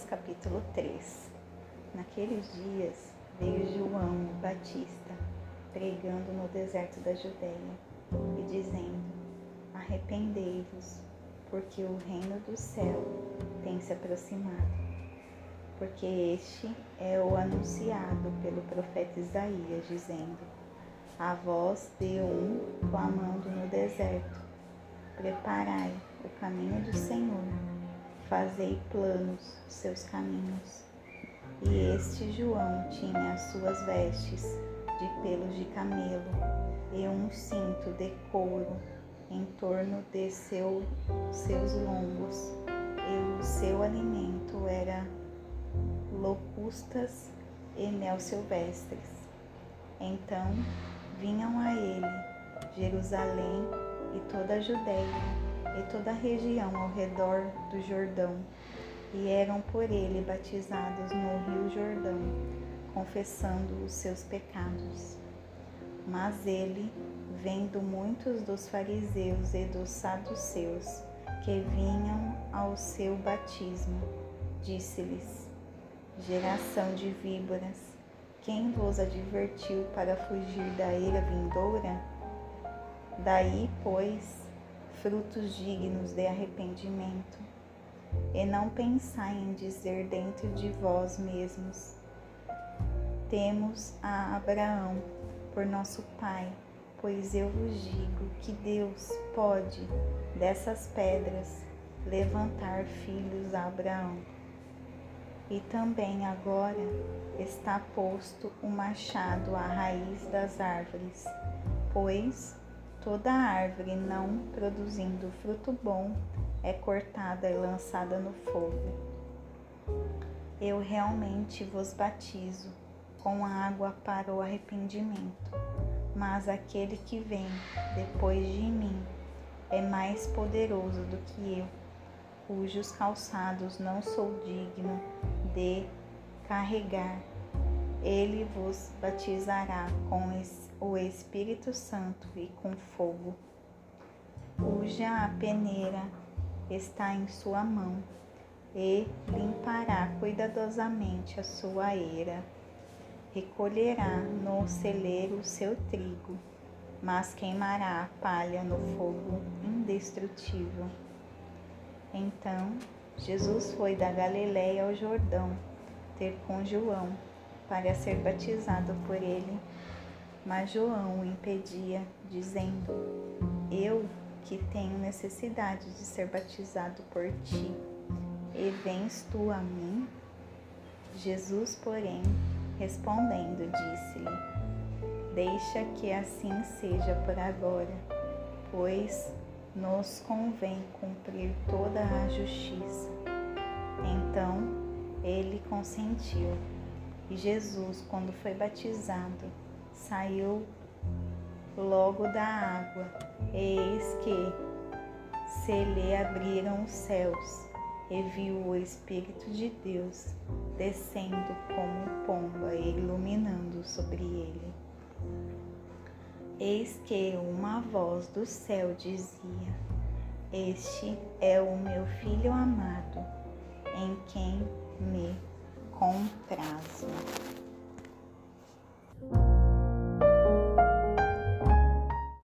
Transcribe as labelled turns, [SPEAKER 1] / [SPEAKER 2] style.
[SPEAKER 1] Lucas capítulo 3. Naqueles dias veio João Batista pregando no deserto da Judéia e dizendo: Arrependei-vos, porque o reino do céu tem se aproximado. Porque este é o anunciado pelo profeta Isaías, dizendo: A voz de um clamando no deserto: Preparai o caminho do Senhor fazei planos seus caminhos. E este João tinha as suas vestes de pelos de camelo e um cinto de couro em torno de seu, seus lombos, e o seu alimento era locustas e mel silvestres. Então vinham a ele Jerusalém e toda a Judéia e toda a região ao redor do Jordão, e eram por ele batizados no rio Jordão, confessando os seus pecados. Mas ele, vendo muitos dos fariseus e dos saduceus que vinham ao seu batismo, disse-lhes: Geração de víboras, quem vos advertiu para fugir da ira vindoura? Daí, pois, frutos dignos de arrependimento, e não pensai em dizer dentro de vós mesmos: Temos a Abraão por nosso pai, pois eu vos digo que Deus pode dessas pedras levantar filhos a Abraão. E também agora está posto o machado à raiz das árvores, pois Toda árvore não produzindo fruto bom é cortada e lançada no fogo. Eu realmente vos batizo com água para o arrependimento, mas aquele que vem depois de mim é mais poderoso do que eu, cujos calçados não sou digno de carregar. Ele vos batizará com esse o Espírito Santo e com fogo, cuja a peneira está em sua mão, e limpará cuidadosamente a sua eira. Recolherá no celeiro o seu trigo, mas queimará a palha no fogo indestrutível. Então Jesus foi da Galiléia ao Jordão ter com João para ser batizado por ele mas João o impedia, dizendo: Eu que tenho necessidade de ser batizado por ti, e vens tu a mim? Jesus, porém, respondendo, disse-lhe: Deixa que assim seja por agora, pois nos convém cumprir toda a justiça. Então ele consentiu. E Jesus, quando foi batizado, saiu logo da água, eis que se lhe abriram os céus, e viu o Espírito de Deus descendo como pomba e iluminando sobre ele. Eis que uma voz do céu dizia: Este é o meu filho amado, em quem me comprazo.